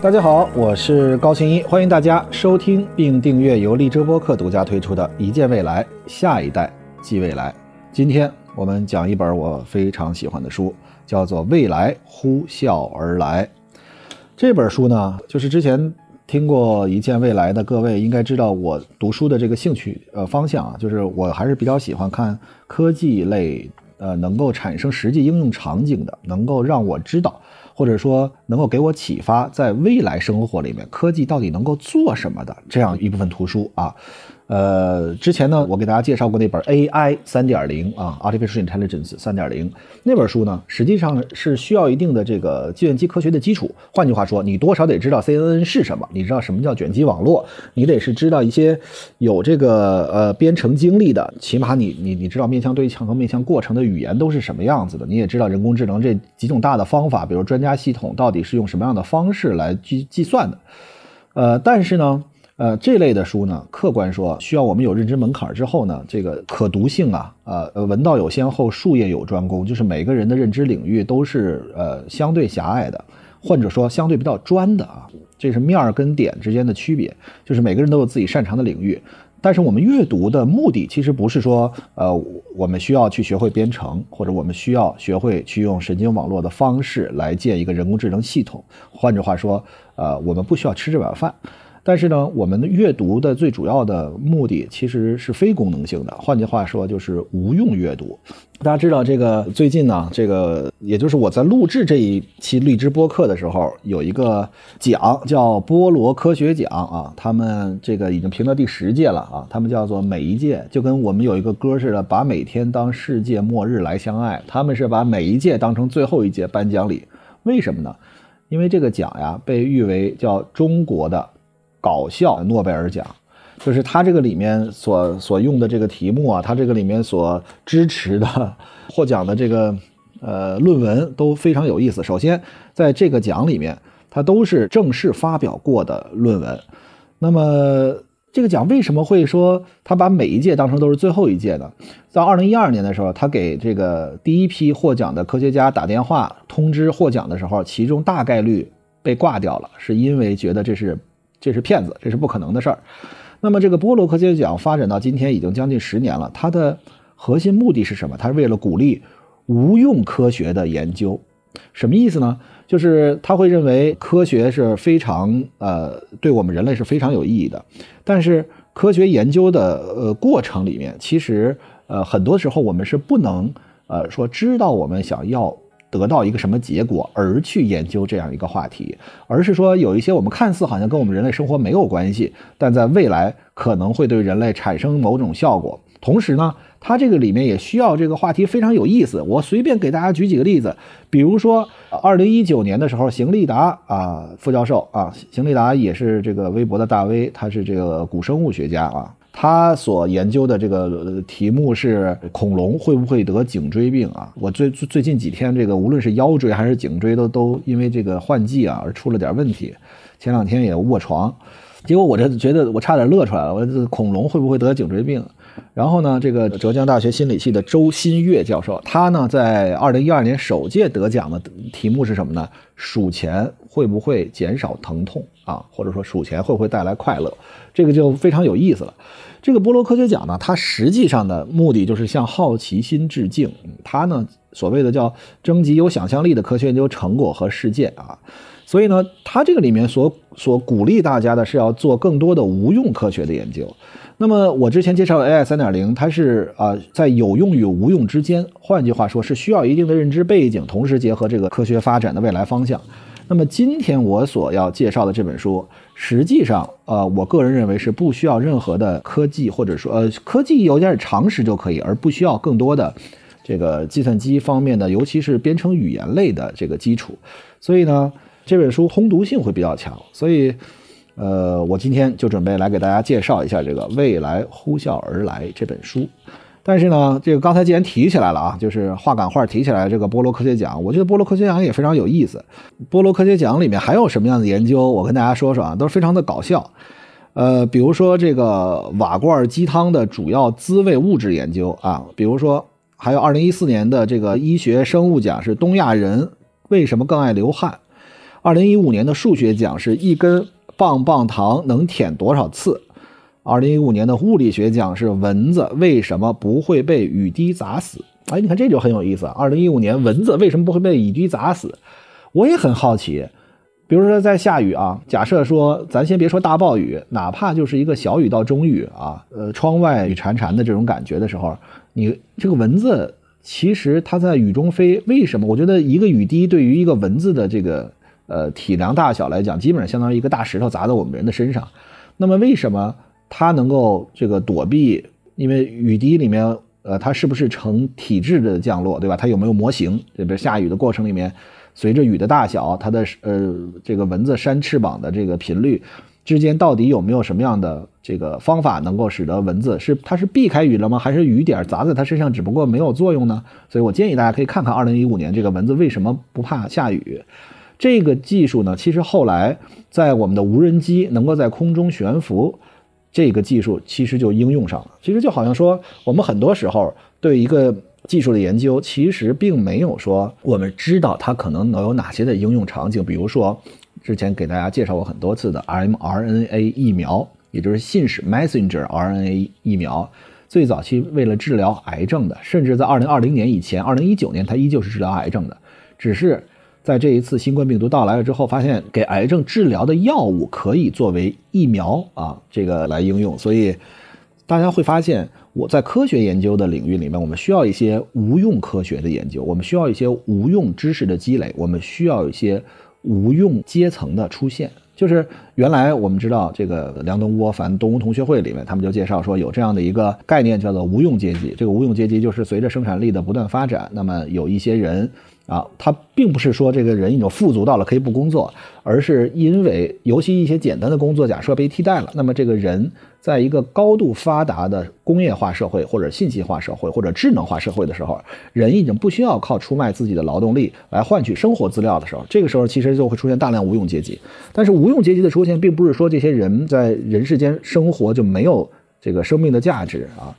大家好，我是高新一，欢迎大家收听并订阅由荔枝播客独家推出的《一见未来，下一代即未来》。今天我们讲一本我非常喜欢的书，叫做《未来呼啸而来》。这本书呢，就是之前听过《一见未来》的各位应该知道，我读书的这个兴趣呃方向啊，就是我还是比较喜欢看科技类，呃，能够产生实际应用场景的，能够让我知道。或者说能够给我启发，在未来生活里面，科技到底能够做什么的这样一部分图书啊。呃，之前呢，我给大家介绍过那本 AI 三点零啊，Artificial Intelligence 三点零那本书呢，实际上是需要一定的这个计算机科学的基础。换句话说，你多少得知道 CNN 是什么，你知道什么叫卷积网络，你得是知道一些有这个呃编程经历的，起码你你你知道面向对象和面向过程的语言都是什么样子的，你也知道人工智能这几种大的方法，比如专家系统到底是用什么样的方式来计计算的。呃，但是呢。呃，这类的书呢，客观说需要我们有认知门槛之后呢，这个可读性啊，呃，文道有先后，术业有专攻，就是每个人的认知领域都是呃相对狭隘的，或者说相对比较专的啊，这是面儿跟点之间的区别，就是每个人都有自己擅长的领域。但是我们阅读的目的其实不是说，呃，我们需要去学会编程，或者我们需要学会去用神经网络的方式来建一个人工智能系统。换句话说，呃，我们不需要吃这碗饭。但是呢，我们的阅读的最主要的目的其实是非功能性的，换句话说就是无用阅读。大家知道这个最近呢，这个也就是我在录制这一期荔枝播客的时候，有一个奖叫波罗科学奖啊，他们这个已经评到第十届了啊，他们叫做每一届就跟我们有一个歌似的，把每天当世界末日来相爱，他们是把每一届当成最后一届颁奖礼，为什么呢？因为这个奖呀被誉为叫中国的。搞笑诺贝尔奖，就是他这个里面所所用的这个题目啊，他这个里面所支持的获奖的这个呃论文都非常有意思。首先，在这个奖里面，它都是正式发表过的论文。那么，这个奖为什么会说他把每一届当成都是最后一届呢？在二零一二年的时候，他给这个第一批获奖的科学家打电话通知获奖的时候，其中大概率被挂掉了，是因为觉得这是。这是骗子，这是不可能的事儿。那么，这个波罗科学奖发展到今天已经将近十年了，它的核心目的是什么？它是为了鼓励无用科学的研究。什么意思呢？就是他会认为科学是非常呃，对我们人类是非常有意义的。但是，科学研究的呃过程里面，其实呃很多时候我们是不能呃说知道我们想要。得到一个什么结果而去研究这样一个话题，而是说有一些我们看似好像跟我们人类生活没有关系，但在未来可能会对人类产生某种效果。同时呢，它这个里面也需要这个话题非常有意思。我随便给大家举几个例子，比如说二零一九年的时候，邢立达啊副教授啊，邢立达也是这个微博的大 V，他是这个古生物学家啊。他所研究的这个题目是恐龙会不会得颈椎病啊？我最最近几天，这个无论是腰椎还是颈椎，都都因为这个换季啊而出了点问题。前两天也卧床，结果我这觉得我差点乐出来了。我这恐龙会不会得颈椎病？然后呢，这个浙江大学心理系的周新月教授，他呢在二零一二年首届得奖的题目是什么呢？数钱会不会减少疼痛啊？或者说数钱会不会带来快乐？这个就非常有意思了。这个波罗科学奖呢，它实际上的目的就是向好奇心致敬。它呢，所谓的叫征集有想象力的科学研究成果和事件啊。所以呢，它这个里面所所鼓励大家的是要做更多的无用科学的研究。那么我之前介绍的 AI 三点零，它是啊在有用与无用之间，换句话说是需要一定的认知背景，同时结合这个科学发展的未来方向。那么今天我所要介绍的这本书，实际上，呃，我个人认为是不需要任何的科技，或者说，呃，科技有点常识就可以，而不需要更多的这个计算机方面的，尤其是编程语言类的这个基础。所以呢，这本书通读性会比较强。所以，呃，我今天就准备来给大家介绍一下这个《未来呼啸而来》这本书。但是呢，这个刚才既然提起来了啊，就是话赶话提起来这个波罗科学奖，我觉得波罗科学奖也非常有意思。波罗科学奖里面还有什么样的研究？我跟大家说说啊，都是非常的搞笑。呃，比如说这个瓦罐鸡汤的主要滋味物质研究啊，比如说还有二零一四年的这个医学生物奖是东亚人为什么更爱流汗，二零一五年的数学奖是一根棒棒糖能舔多少次？二零一五年的物理学奖是蚊子为什么不会被雨滴砸死？哎，你看这就很有意思。二零一五年蚊子为什么不会被雨滴砸死？我也很好奇。比如说在下雨啊，假设说咱先别说大暴雨，哪怕就是一个小雨到中雨啊，呃，窗外雨潺潺的这种感觉的时候，你这个蚊子其实它在雨中飞，为什么？我觉得一个雨滴对于一个蚊子的这个呃体量大小来讲，基本上相当于一个大石头砸在我们人的身上。那么为什么它能够这个躲避？因为雨滴里面，呃，它是不是成体质的降落，对吧？它有没有模型？这边下雨的过程里面。随着雨的大小，它的呃这个蚊子扇翅膀的这个频率之间到底有没有什么样的这个方法能够使得蚊子是它是避开雨了吗？还是雨点砸在它身上只不过没有作用呢？所以我建议大家可以看看2015年这个蚊子为什么不怕下雨。这个技术呢，其实后来在我们的无人机能够在空中悬浮，这个技术其实就应用上了。其实就好像说我们很多时候对一个。技术的研究其实并没有说我们知道它可能能有哪些的应用场景，比如说之前给大家介绍过很多次的 mRNA 疫苗，也就是信使 messenger RNA 疫苗，最早期为了治疗癌症的，甚至在2020年以前，2019年它依旧是治疗癌症的，只是在这一次新冠病毒到来了之后，发现给癌症治疗的药物可以作为疫苗啊这个来应用，所以大家会发现。我在科学研究的领域里面，我们需要一些无用科学的研究，我们需要一些无用知识的积累，我们需要一些无用阶层的出现。就是原来我们知道这个梁东吴凡东吴同学会里面，他们就介绍说有这样的一个概念叫做无用阶级。这个无用阶级就是随着生产力的不断发展，那么有一些人。啊，他并不是说这个人已经富足到了可以不工作，而是因为尤其一些简单的工作假设被替代了，那么这个人在一个高度发达的工业化社会或者信息化社会或者智能化社会的时候，人已经不需要靠出卖自己的劳动力来换取生活资料的时候，这个时候其实就会出现大量无用阶级。但是无用阶级的出现，并不是说这些人在人世间生活就没有这个生命的价值啊。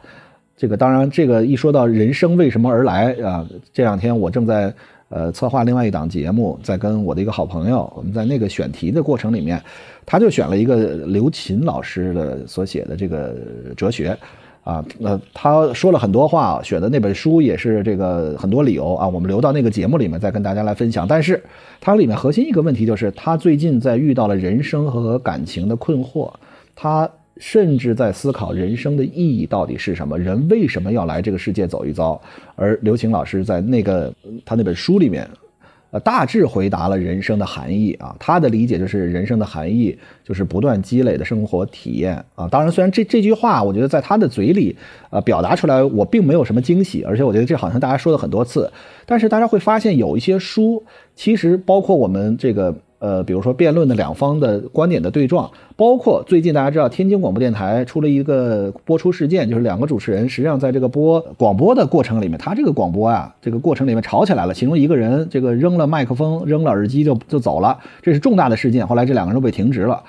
这个当然，这个一说到人生为什么而来啊，这两天我正在。呃，策划另外一档节目，在跟我的一个好朋友，我们在那个选题的过程里面，他就选了一个刘琴老师的所写的这个哲学，啊，那他说了很多话，选的那本书也是这个很多理由啊，我们留到那个节目里面再跟大家来分享。但是它里面核心一个问题就是，他最近在遇到了人生和感情的困惑，他。甚至在思考人生的意义到底是什么？人为什么要来这个世界走一遭？而刘晴老师在那个他那本书里面，呃，大致回答了人生的含义啊。他的理解就是人生的含义就是不断积累的生活体验啊。当然，虽然这这句话我觉得在他的嘴里，呃，表达出来我并没有什么惊喜，而且我觉得这好像大家说了很多次。但是大家会发现有一些书，其实包括我们这个。呃，比如说辩论的两方的观点的对撞，包括最近大家知道天津广播电台出了一个播出事件，就是两个主持人实际上在这个播广播的过程里面，他这个广播啊，这个过程里面吵起来了，其中一个人这个扔了麦克风，扔了耳机就就走了，这是重大的事件，后来这两个人都被停职了。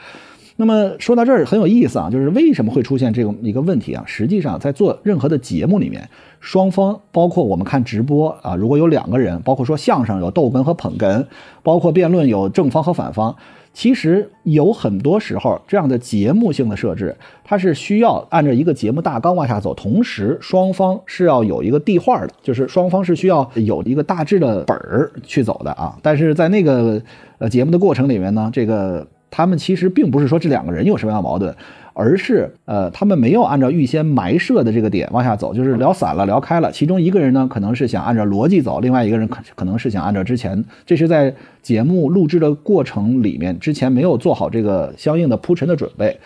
那么说到这儿很有意思啊，就是为什么会出现这个一个问题啊？实际上在做任何的节目里面，双方包括我们看直播啊，如果有两个人，包括说相声有逗哏和捧哏，包括辩论有正方和反方，其实有很多时候这样的节目性的设置，它是需要按照一个节目大纲往下走，同时双方是要有一个递话的，就是双方是需要有一个大致的本儿去走的啊。但是在那个呃节目的过程里面呢，这个。他们其实并不是说这两个人有什么样的矛盾，而是呃，他们没有按照预先埋设的这个点往下走，就是聊散了，聊开了。其中一个人呢，可能是想按照逻辑走，另外一个人可可能是想按照之前，这是在节目录制的过程里面之前没有做好这个相应的铺陈的准备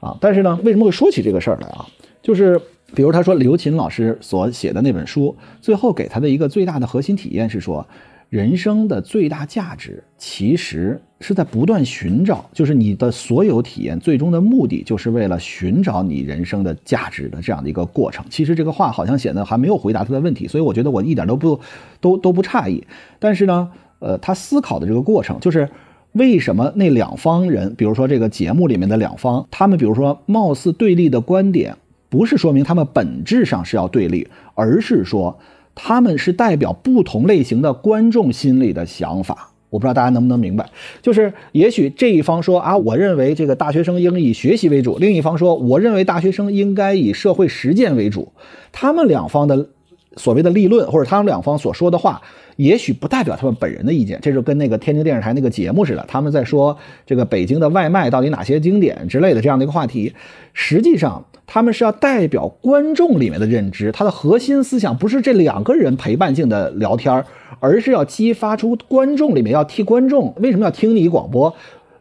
啊。但是呢，为什么会说起这个事儿来啊？就是比如他说刘琴老师所写的那本书，最后给他的一个最大的核心体验是说。人生的最大价值，其实是在不断寻找，就是你的所有体验最终的目的，就是为了寻找你人生的价值的这样的一个过程。其实这个话好像显得还没有回答他的问题，所以我觉得我一点都不都都不诧异。但是呢，呃，他思考的这个过程，就是为什么那两方人，比如说这个节目里面的两方，他们比如说貌似对立的观点，不是说明他们本质上是要对立，而是说。他们是代表不同类型的观众心里的想法我不知道大家能不能明白，就是也许这一方说啊，我认为这个大学生应以学习为主；另一方说，我认为大学生应该以社会实践为主。他们两方的所谓的立论，或者他们两方所说的话，也许不代表他们本人的意见。这就跟那个天津电视台那个节目似的，他们在说这个北京的外卖到底哪些经典之类的这样的一个话题，实际上。他们是要代表观众里面的认知，它的核心思想不是这两个人陪伴性的聊天而是要激发出观众里面要替观众为什么要听你广播？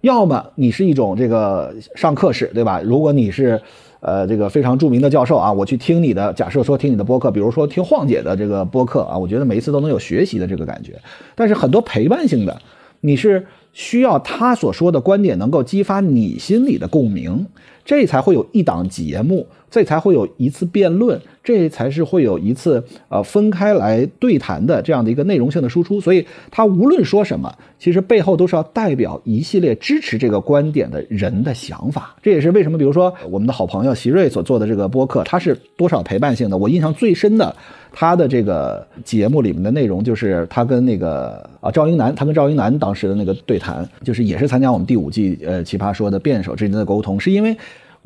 要么你是一种这个上课式，对吧？如果你是，呃，这个非常著名的教授啊，我去听你的，假设说听你的播客，比如说听晃姐的这个播客啊，我觉得每一次都能有学习的这个感觉。但是很多陪伴性的，你是需要他所说的观点能够激发你心里的共鸣。这才会有一档节目，这才会有一次辩论，这才是会有一次呃分开来对谈的这样的一个内容性的输出。所以，他无论说什么，其实背后都是要代表一系列支持这个观点的人的想法。这也是为什么，比如说我们的好朋友席瑞所做的这个播客，他是多少陪伴性的。我印象最深的，他的这个节目里面的内容，就是他跟那个啊赵英男，他跟赵英男当时的那个对谈，就是也是参加我们第五季呃奇葩说的辩手之间的沟通，是因为。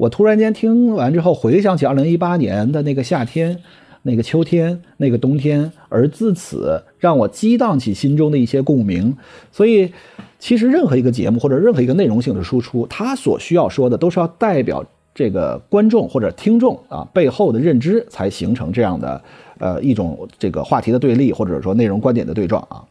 我突然间听完之后，回想起二零一八年的那个夏天、那个秋天、那个冬天，而自此让我激荡起心中的一些共鸣。所以，其实任何一个节目或者任何一个内容性的输出，它所需要说的都是要代表这个观众或者听众啊背后的认知，才形成这样的呃一种这个话题的对立，或者说内容观点的对撞啊。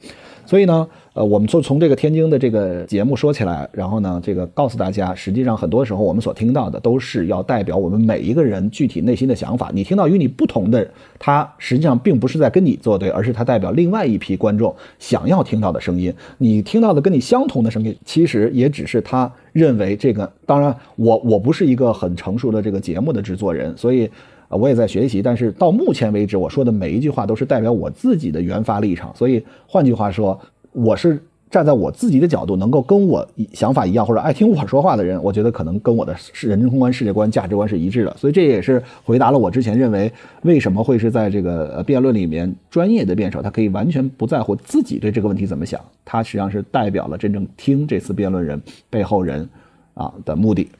所以呢，呃，我们就从这个天津的这个节目说起来，然后呢，这个告诉大家，实际上很多时候我们所听到的都是要代表我们每一个人具体内心的想法。你听到与你不同的，他实际上并不是在跟你作对，而是他代表另外一批观众想要听到的声音。你听到的跟你相同的声音，其实也只是他认为这个。当然，我我不是一个很成熟的这个节目的制作人，所以。啊，我也在学习，但是到目前为止，我说的每一句话都是代表我自己的原发立场。所以换句话说，我是站在我自己的角度，能够跟我想法一样或者爱听我说话的人，我觉得可能跟我的人生观、世界观、价值观是一致的。所以这也是回答了我之前认为为什么会是在这个辩论里面，专业的辩手他可以完全不在乎自己对这个问题怎么想，他实际上是代表了真正听这次辩论人背后人啊的目的。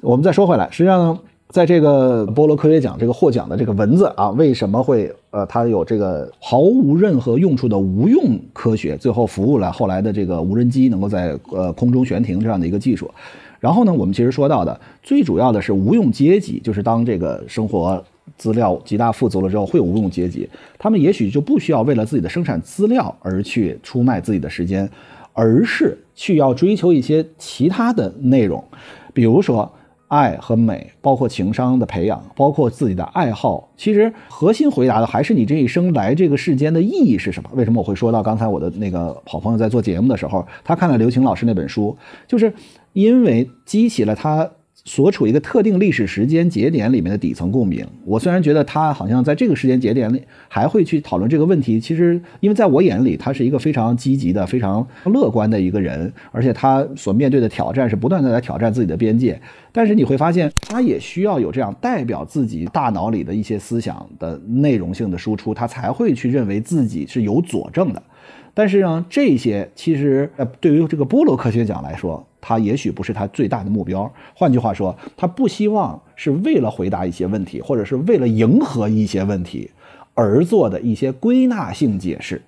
我们再说回来，实际上呢。在这个波罗科学奖这个获奖的这个文字啊，为什么会呃，它有这个毫无任何用处的无用科学，最后服务了后来的这个无人机能够在呃空中悬停这样的一个技术。然后呢，我们其实说到的最主要的是无用阶级，就是当这个生活资料极大富足了之后，会有无用阶级，他们也许就不需要为了自己的生产资料而去出卖自己的时间，而是去要追求一些其他的内容，比如说。爱和美，包括情商的培养，包括自己的爱好，其实核心回答的还是你这一生来这个世间的意义是什么？为什么我会说到刚才我的那个好朋友在做节目的时候，他看了刘擎老师那本书，就是因为激起了他。所处一个特定历史时间节点里面的底层共鸣，我虽然觉得他好像在这个时间节点里还会去讨论这个问题，其实因为在我眼里他是一个非常积极的、非常乐观的一个人，而且他所面对的挑战是不断的在挑战自己的边界。但是你会发现，他也需要有这样代表自己大脑里的一些思想的内容性的输出，他才会去认为自己是有佐证的。但是呢，这些其实呃，对于这个波罗科学奖来说。他也许不是他最大的目标。换句话说，他不希望是为了回答一些问题，或者是为了迎合一些问题而做的一些归纳性解释。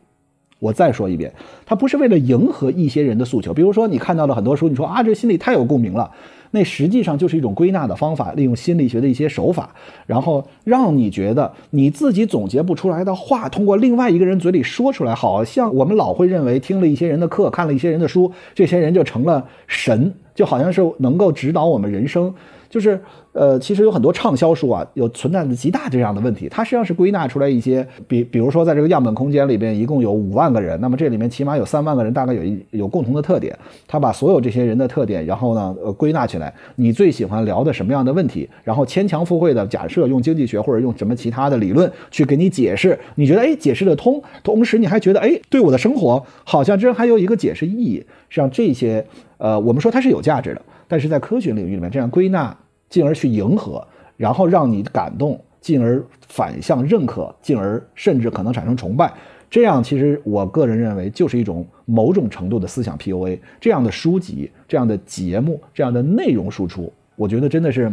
我再说一遍，他不是为了迎合一些人的诉求。比如说，你看到了很多书，你说啊，这心里太有共鸣了。那实际上就是一种归纳的方法，利用心理学的一些手法，然后让你觉得你自己总结不出来的话，通过另外一个人嘴里说出来，好像我们老会认为听了一些人的课，看了一些人的书，这些人就成了神，就好像是能够指导我们人生。就是，呃，其实有很多畅销书啊，有存在的极大这样的问题。它实际上是归纳出来一些，比比如说，在这个样本空间里边，一共有五万个人，那么这里面起码有三万个人，大概有一有共同的特点。他把所有这些人的特点，然后呢，呃，归纳起来，你最喜欢聊的什么样的问题？然后牵强附会的假设，用经济学或者用什么其他的理论去给你解释，你觉得哎解释得通，同时你还觉得哎对我的生活好像这还有一个解释意义。实际上这些，呃，我们说它是有价值的。但是在科学领域里面，这样归纳，进而去迎合，然后让你感动，进而反向认可，进而甚至可能产生崇拜，这样其实我个人认为就是一种某种程度的思想 PUA。这样的书籍、这样的节目、这样的内容输出，我觉得真的是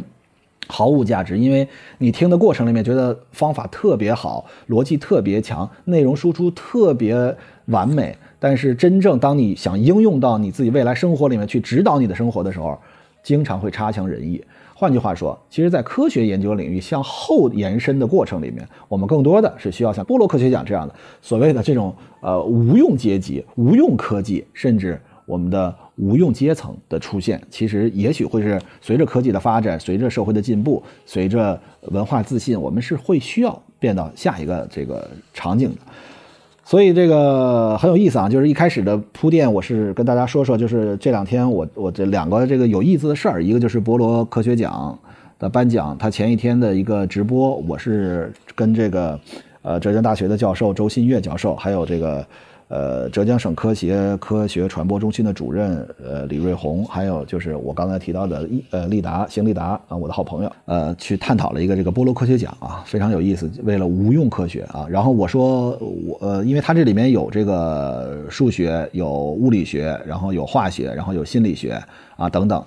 毫无价值，因为你听的过程里面觉得方法特别好，逻辑特别强，内容输出特别完美，但是真正当你想应用到你自己未来生活里面去指导你的生活的时候，经常会差强人意。换句话说，其实，在科学研究领域向后延伸的过程里面，我们更多的是需要像波罗科学奖这样的所谓的这种呃无用阶级、无用科技，甚至我们的无用阶层的出现。其实，也许会是随着科技的发展，随着社会的进步，随着文化自信，我们是会需要变到下一个这个场景的。所以这个很有意思啊，就是一开始的铺垫，我是跟大家说说，就是这两天我我这两个这个有意思的事儿，一个就是博罗科学奖的颁奖，他前一天的一个直播，我是跟这个呃浙江大学的教授周新月教授，还有这个。呃，浙江省科协科学传播中心的主任呃李瑞红，还有就是我刚才提到的呃利达邢利达啊，我的好朋友，呃，去探讨了一个这个波罗科学奖啊，非常有意思。为了无用科学啊，然后我说我呃，因为它这里面有这个数学，有物理学，然后有化学，然后有心理学啊等等。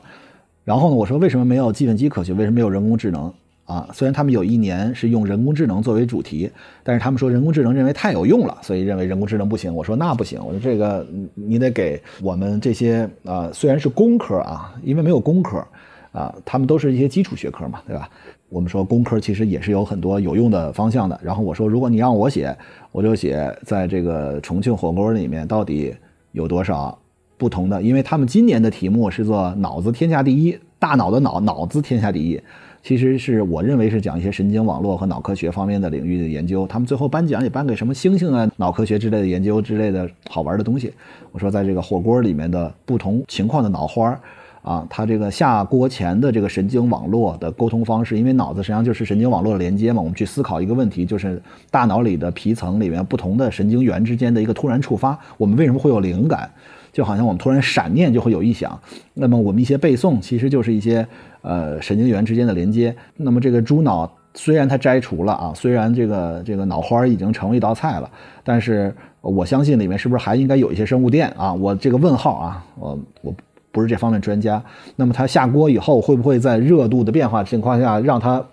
然后呢，我说为什么没有计算机科学？为什么没有人工智能？啊，虽然他们有一年是用人工智能作为主题，但是他们说人工智能认为太有用了，所以认为人工智能不行。我说那不行，我说这个你得给我们这些啊，虽然是工科啊，因为没有工科啊，他们都是一些基础学科嘛，对吧？我们说工科其实也是有很多有用的方向的。然后我说，如果你让我写，我就写在这个重庆火锅里面到底有多少不同的，因为他们今年的题目是做脑子天下第一，大脑的脑，脑子天下第一。其实是我认为是讲一些神经网络和脑科学方面的领域的研究，他们最后颁奖也颁给什么猩猩啊、脑科学之类的研究之类的好玩的东西。我说在这个火锅里面的不同情况的脑花儿啊，它这个下锅前的这个神经网络的沟通方式，因为脑子实际上就是神经网络的连接嘛。我们去思考一个问题，就是大脑里的皮层里面不同的神经元之间的一个突然触发，我们为什么会有灵感？就好像我们突然闪念就会有异响，那么我们一些背诵其实就是一些呃神经元之间的连接。那么这个猪脑虽然它摘除了啊，虽然这个这个脑花已经成为一道菜了，但是我相信里面是不是还应该有一些生物电啊？我这个问号啊，我我不是这方面专家。那么它下锅以后会不会在热度的变化情况下让它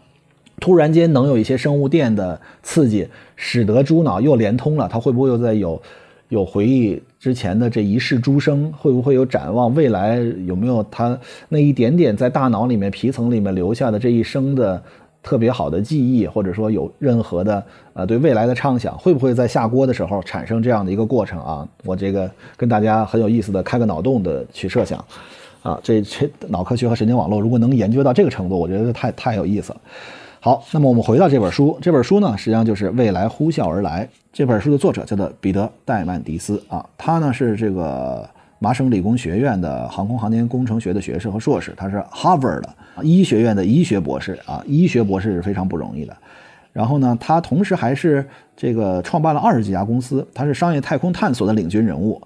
突然间能有一些生物电的刺激，使得猪脑又连通了？它会不会又在有？有回忆之前的这一世诸生，会不会有展望未来？有没有他那一点点在大脑里面皮层里面留下的这一生的特别好的记忆，或者说有任何的呃对未来的畅想？会不会在下锅的时候产生这样的一个过程啊？我这个跟大家很有意思的开个脑洞的去设想，啊，这这脑科学和神经网络如果能研究到这个程度，我觉得太太有意思了。好，那么我们回到这本书，这本书呢实际上就是《未来呼啸而来》。这本书的作者叫做彼得·戴曼迪斯啊，他呢是这个麻省理工学院的航空航天工程学的学士和硕士，他是 Harvard 的医学院的医学博士啊，医学博士是非常不容易的。然后呢，他同时还是这个创办了二十几家公司，他是商业太空探索的领军人物。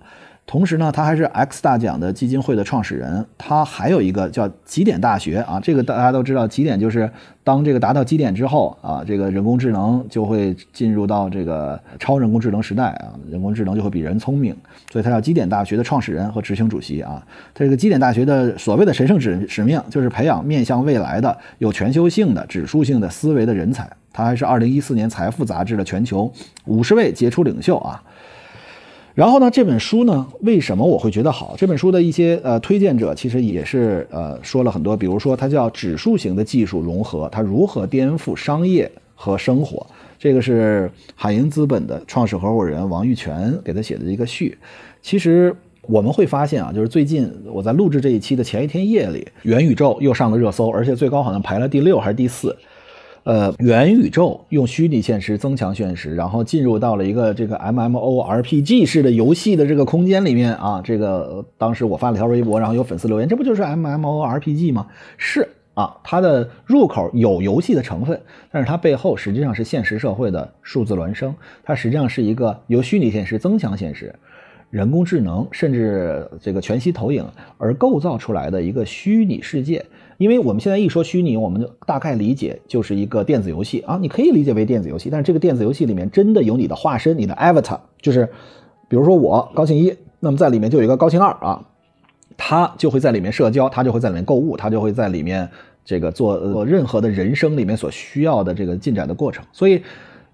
同时呢，他还是 X 大奖的基金会的创始人。他还有一个叫极点大学啊，这个大家都知道，极点就是当这个达到极点之后啊，这个人工智能就会进入到这个超人工智能时代啊，人工智能就会比人聪明。所以他叫极点大学的创始人和执行主席啊。他这个极点大学的所谓的神圣使使命就是培养面向未来的有全球性的指数性的思维的人才。他还是2014年财富杂志的全球五十位杰出领袖啊。然后呢，这本书呢，为什么我会觉得好？这本书的一些呃推荐者其实也是呃说了很多，比如说它叫指数型的技术融合，它如何颠覆商业和生活？这个是海盈资本的创始合伙人王玉泉给他写的一个序。其实我们会发现啊，就是最近我在录制这一期的前一天夜里，元宇宙又上了热搜，而且最高好像排了第六还是第四。呃，元宇宙用虚拟现实增强现实，然后进入到了一个这个 M M O R P G 式的游戏的这个空间里面啊。这个当时我发了条微博，然后有粉丝留言，这不就是 M M O R P G 吗？是啊，它的入口有游戏的成分，但是它背后实际上是现实社会的数字孪生，它实际上是一个由虚拟现实增强现实、人工智能甚至这个全息投影而构造出来的一个虚拟世界。因为我们现在一说虚拟，我们就大概理解就是一个电子游戏啊，你可以理解为电子游戏，但是这个电子游戏里面真的有你的化身，你的 avatar，就是比如说我高兴一，那么在里面就有一个高兴二啊，他就会在里面社交，他就会在里面购物，他就会在里面这个做做任何的人生里面所需要的这个进展的过程，所以。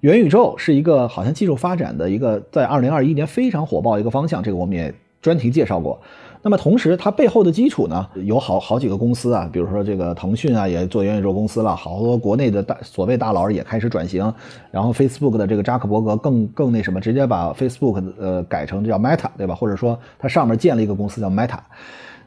元宇宙是一个好像技术发展的一个在二零二一年非常火爆一个方向，这个我们也专题介绍过。那么同时，它背后的基础呢，有好好几个公司啊，比如说这个腾讯啊，也做元宇宙公司了，好多国内的大所谓大佬也开始转型。然后 Facebook 的这个扎克伯格更更那什么，直接把 Facebook 呃改成叫 Meta，对吧？或者说它上面建了一个公司叫 Meta。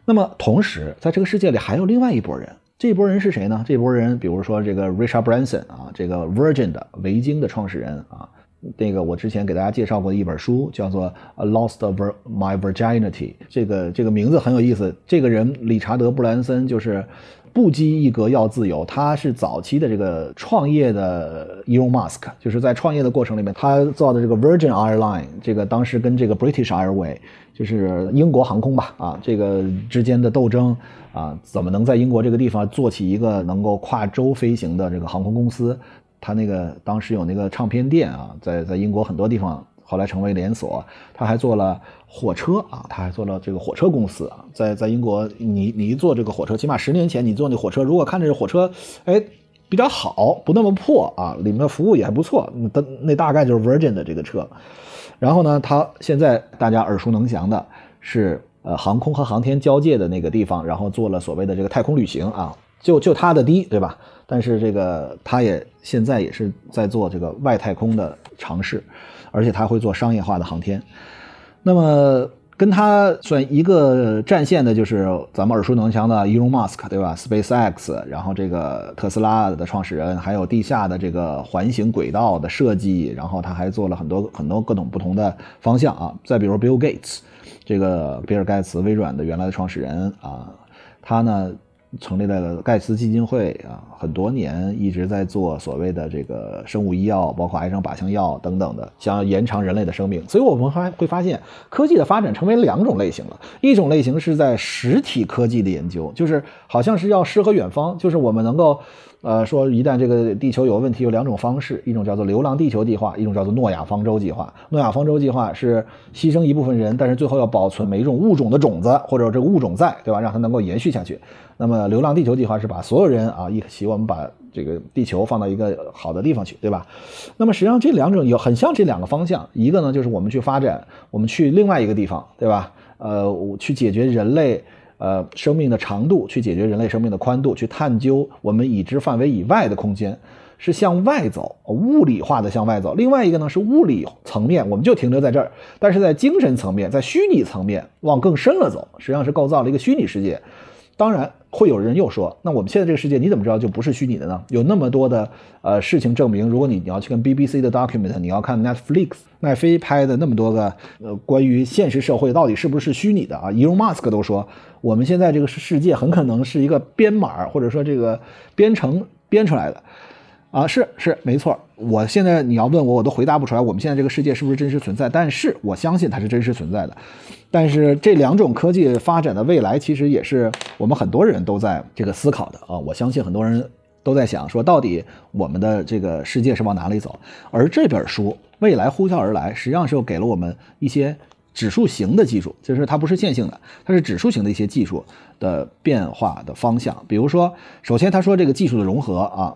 那么同时，在这个世界里还有另外一拨人。这波人是谁呢？这波人，比如说这个 Richard Branson 啊，这个 Virgin 的维京的创始人啊，那个我之前给大家介绍过的一本书，叫做《A Lost My Virginity》。这个这个名字很有意思。这个人理查德布兰森就是不拘一格要自由，他是早期的这个创业的 Elon Musk，就是在创业的过程里面，他造的这个 Virgin Airline，这个当时跟这个 British Airway，就是英国航空吧，啊，这个之间的斗争。啊，怎么能在英国这个地方做起一个能够跨洲飞行的这个航空公司？他那个当时有那个唱片店啊，在在英国很多地方，后来成为连锁。他还做了火车啊，他还做了这个火车公司啊。在在英国，你你一坐这个火车，起码十年前你坐那火车，如果看着火车，哎，比较好，不那么破啊，里面的服务也还不错，那那大概就是 Virgin 的这个车。然后呢，他现在大家耳熟能详的是。呃，航空和航天交界的那个地方，然后做了所谓的这个太空旅行啊，就就他的低，对吧？但是这个它也现在也是在做这个外太空的尝试，而且它会做商业化的航天。那么跟它算一个战线的，就是咱们耳熟能详的 Elon Musk，对吧？SpaceX，然后这个特斯拉的创始人，还有地下的这个环形轨道的设计，然后他还做了很多很多各种不同的方向啊。再比如 Bill Gates。这个比尔盖茨，微软的原来的创始人啊，他呢成立了盖茨基金会啊，很多年一直在做所谓的这个生物医药，包括癌症靶向药等等的，想要延长人类的生命。所以我们还会发现，科技的发展成为两种类型了。一种类型是在实体科技的研究，就是好像是要诗和远方，就是我们能够。呃，说一旦这个地球有问题，有两种方式，一种叫做“流浪地球计划”，一种叫做“诺亚方舟计划”。诺亚方舟计划是牺牲一部分人，但是最后要保存每一种物种的种子，或者这个物种在，对吧？让它能够延续下去。那么“流浪地球计划”是把所有人啊一起，我们把这个地球放到一个好的地方去，对吧？那么实际上这两种有很像这两个方向，一个呢就是我们去发展，我们去另外一个地方，对吧？呃，去解决人类。呃，生命的长度去解决人类生命的宽度，去探究我们已知范围以外的空间，是向外走，物理化的向外走。另外一个呢是物理层面，我们就停留在这儿，但是在精神层面，在虚拟层面往更深了走，实际上是构造了一个虚拟世界。当然会有人又说，那我们现在这个世界你怎么知道就不是虚拟的呢？有那么多的呃事情证明，如果你你要去看 BBC 的 document，你要看 Netflix 奈飞拍的那么多个呃关于现实社会到底是不是虚拟的啊？Elon Musk 都说。我们现在这个世界很可能是一个编码，或者说这个编程编出来的，啊，是是没错。我现在你要问我，我都回答不出来。我们现在这个世界是不是真实存在？但是我相信它是真实存在的。但是这两种科技发展的未来，其实也是我们很多人都在这个思考的啊。我相信很多人都在想，说到底我们的这个世界是往哪里走？而这本书《未来呼啸而来》，实际上是给了我们一些。指数型的技术，就是它不是线性的，它是指数型的一些技术的变化的方向。比如说，首先他说这个技术的融合啊，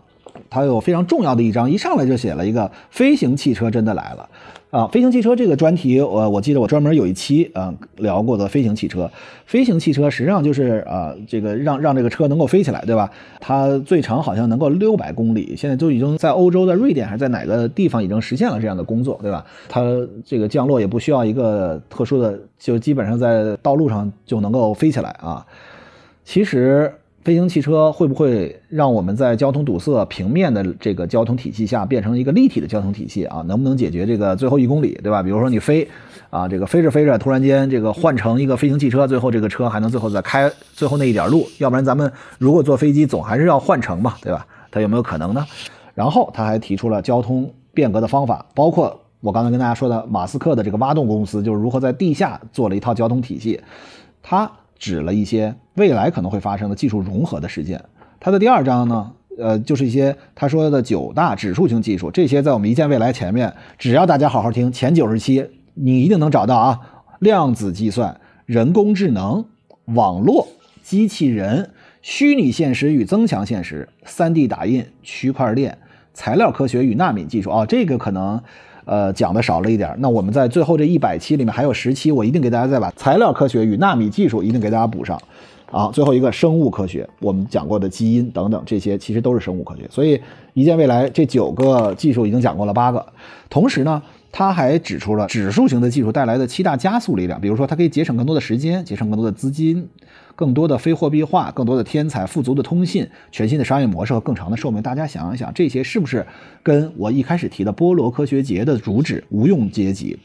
它有非常重要的一章，一上来就写了一个飞行汽车真的来了。啊，飞行汽车这个专题，我我记得我专门有一期啊聊过的飞行汽车。飞行汽车实际上就是啊，这个让让这个车能够飞起来，对吧？它最长好像能够六百公里，现在都已经在欧洲的瑞典还是在哪个地方已经实现了这样的工作，对吧？它这个降落也不需要一个特殊的，就基本上在道路上就能够飞起来啊。其实。飞行汽车会不会让我们在交通堵塞、平面的这个交通体系下变成一个立体的交通体系啊？能不能解决这个最后一公里，对吧？比如说你飞，啊，这个飞着飞着，突然间这个换成一个飞行汽车，最后这个车还能最后再开最后那一点路？要不然咱们如果坐飞机，总还是要换乘嘛，对吧？它有没有可能呢？然后他还提出了交通变革的方法，包括我刚才跟大家说的马斯克的这个挖洞公司，就是如何在地下做了一套交通体系，他。指了一些未来可能会发生的技术融合的事件，它的第二章呢，呃，就是一些他说的九大指数型技术，这些在我们一见未来前面，只要大家好好听前九十期，你一定能找到啊。量子计算、人工智能、网络、机器人、虚拟现实与增强现实、3D 打印、区块链、材料科学与纳米技术啊，这个可能。呃，讲的少了一点那我们在最后这一百期里面还有十期，我一定给大家再把材料科学与纳米技术一定给大家补上。啊，最后一个生物科学，我们讲过的基因等等这些，其实都是生物科学。所以，一见未来这九个技术已经讲过了八个。同时呢，他还指出了指数型的技术带来的七大加速力量，比如说它可以节省更多的时间，节省更多的资金。更多的非货币化，更多的天才，富足的通信，全新的商业模式和更长的寿命。大家想一想，这些是不是跟我一开始提的波罗科学节的主旨——无用阶级、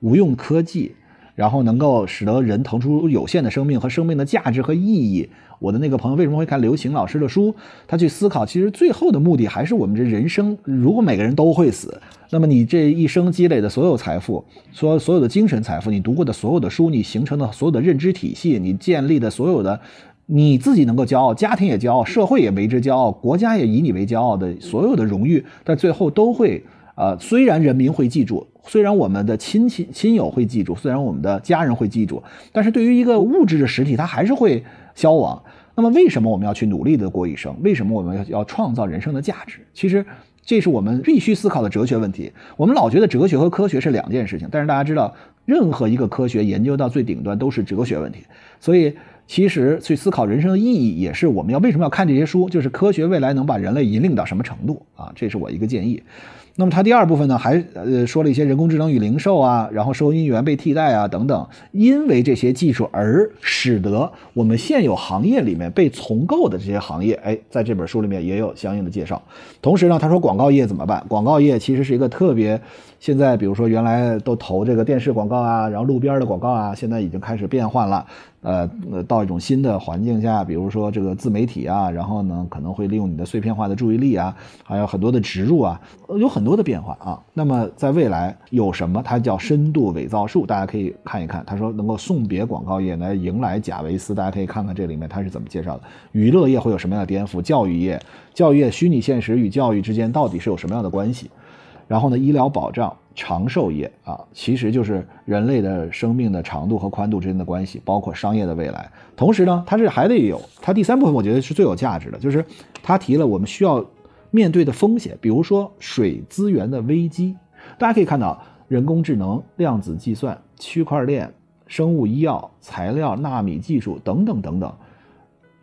无用科技？然后能够使得人腾出有限的生命和生命的价值和意义。我的那个朋友为什么会看刘擎老师的书？他去思考，其实最后的目的还是我们这人生。如果每个人都会死，那么你这一生积累的所有财富，所所有的精神财富，你读过的所有的书，你形成的所有的认知体系，你建立的所有的你自己能够骄傲，家庭也骄傲，社会也为之骄傲，国家也以你为骄傲的所有的荣誉，在最后都会。呃，虽然人民会记住，虽然我们的亲戚亲友会记住，虽然我们的家人会记住，但是对于一个物质的实体，它还是会消亡。那么，为什么我们要去努力的过一生？为什么我们要要创造人生的价值？其实，这是我们必须思考的哲学问题。我们老觉得哲学和科学是两件事情，但是大家知道，任何一个科学研究到最顶端都是哲学问题。所以，其实去思考人生的意义，也是我们要为什么要看这些书，就是科学未来能把人类引领到什么程度啊？这是我一个建议。那么它第二部分呢，还呃说了一些人工智能与零售啊，然后收银员被替代啊等等，因为这些技术而使得我们现有行业里面被重构的这些行业，哎，在这本书里面也有相应的介绍。同时呢，他说广告业怎么办？广告业其实是一个特别，现在比如说原来都投这个电视广告啊，然后路边的广告啊，现在已经开始变换了。呃，到一种新的环境下，比如说这个自媒体啊，然后呢可能会利用你的碎片化的注意力啊，还有很多的植入啊，有很多的变化啊。那么在未来有什么？它叫深度伪造术，大家可以看一看。他说能够送别广告业来迎来贾维斯，大家可以看看这里面他是怎么介绍的。娱乐业会有什么样的颠覆？教育业，教育业虚拟现实与教育之间到底是有什么样的关系？然后呢，医疗保障。长寿业啊，其实就是人类的生命的长度和宽度之间的关系，包括商业的未来。同时呢，它这还得有它第三部分，我觉得是最有价值的，就是他提了我们需要面对的风险，比如说水资源的危机。大家可以看到，人工智能、量子计算、区块链、生物医药、材料、纳米技术等等等等，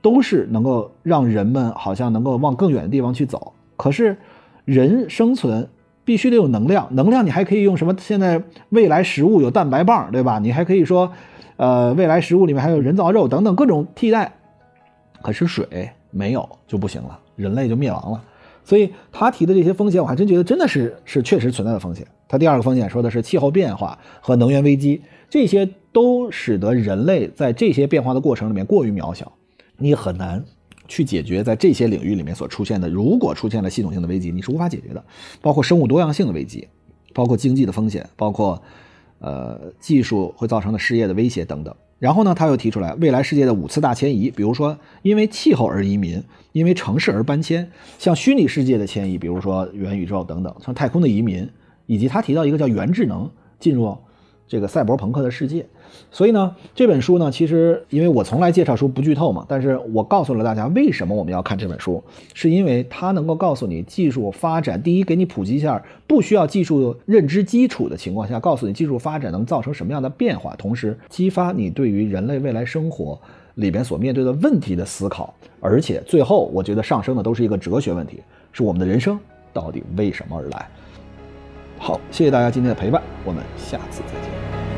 都是能够让人们好像能够往更远的地方去走。可是人生存。必须得有能量，能量你还可以用什么？现在未来食物有蛋白棒，对吧？你还可以说，呃，未来食物里面还有人造肉等等各种替代。可是水没有就不行了，人类就灭亡了。所以他提的这些风险，我还真觉得真的是是确实存在的风险。他第二个风险说的是气候变化和能源危机，这些都使得人类在这些变化的过程里面过于渺小，你很难。去解决在这些领域里面所出现的，如果出现了系统性的危机，你是无法解决的，包括生物多样性的危机，包括经济的风险，包括呃技术会造成的失业的威胁等等。然后呢，他又提出来未来世界的五次大迁移，比如说因为气候而移民，因为城市而搬迁，像虚拟世界的迁移，比如说元宇宙等等，像太空的移民，以及他提到一个叫元智能进入这个赛博朋克的世界。所以呢，这本书呢，其实因为我从来介绍书不剧透嘛，但是我告诉了大家为什么我们要看这本书，是因为它能够告诉你技术发展，第一给你普及一下不需要技术认知基础的情况下，告诉你技术发展能造成什么样的变化，同时激发你对于人类未来生活里边所面对的问题的思考，而且最后我觉得上升的都是一个哲学问题，是我们的人生到底为什么而来。好，谢谢大家今天的陪伴，我们下次再见。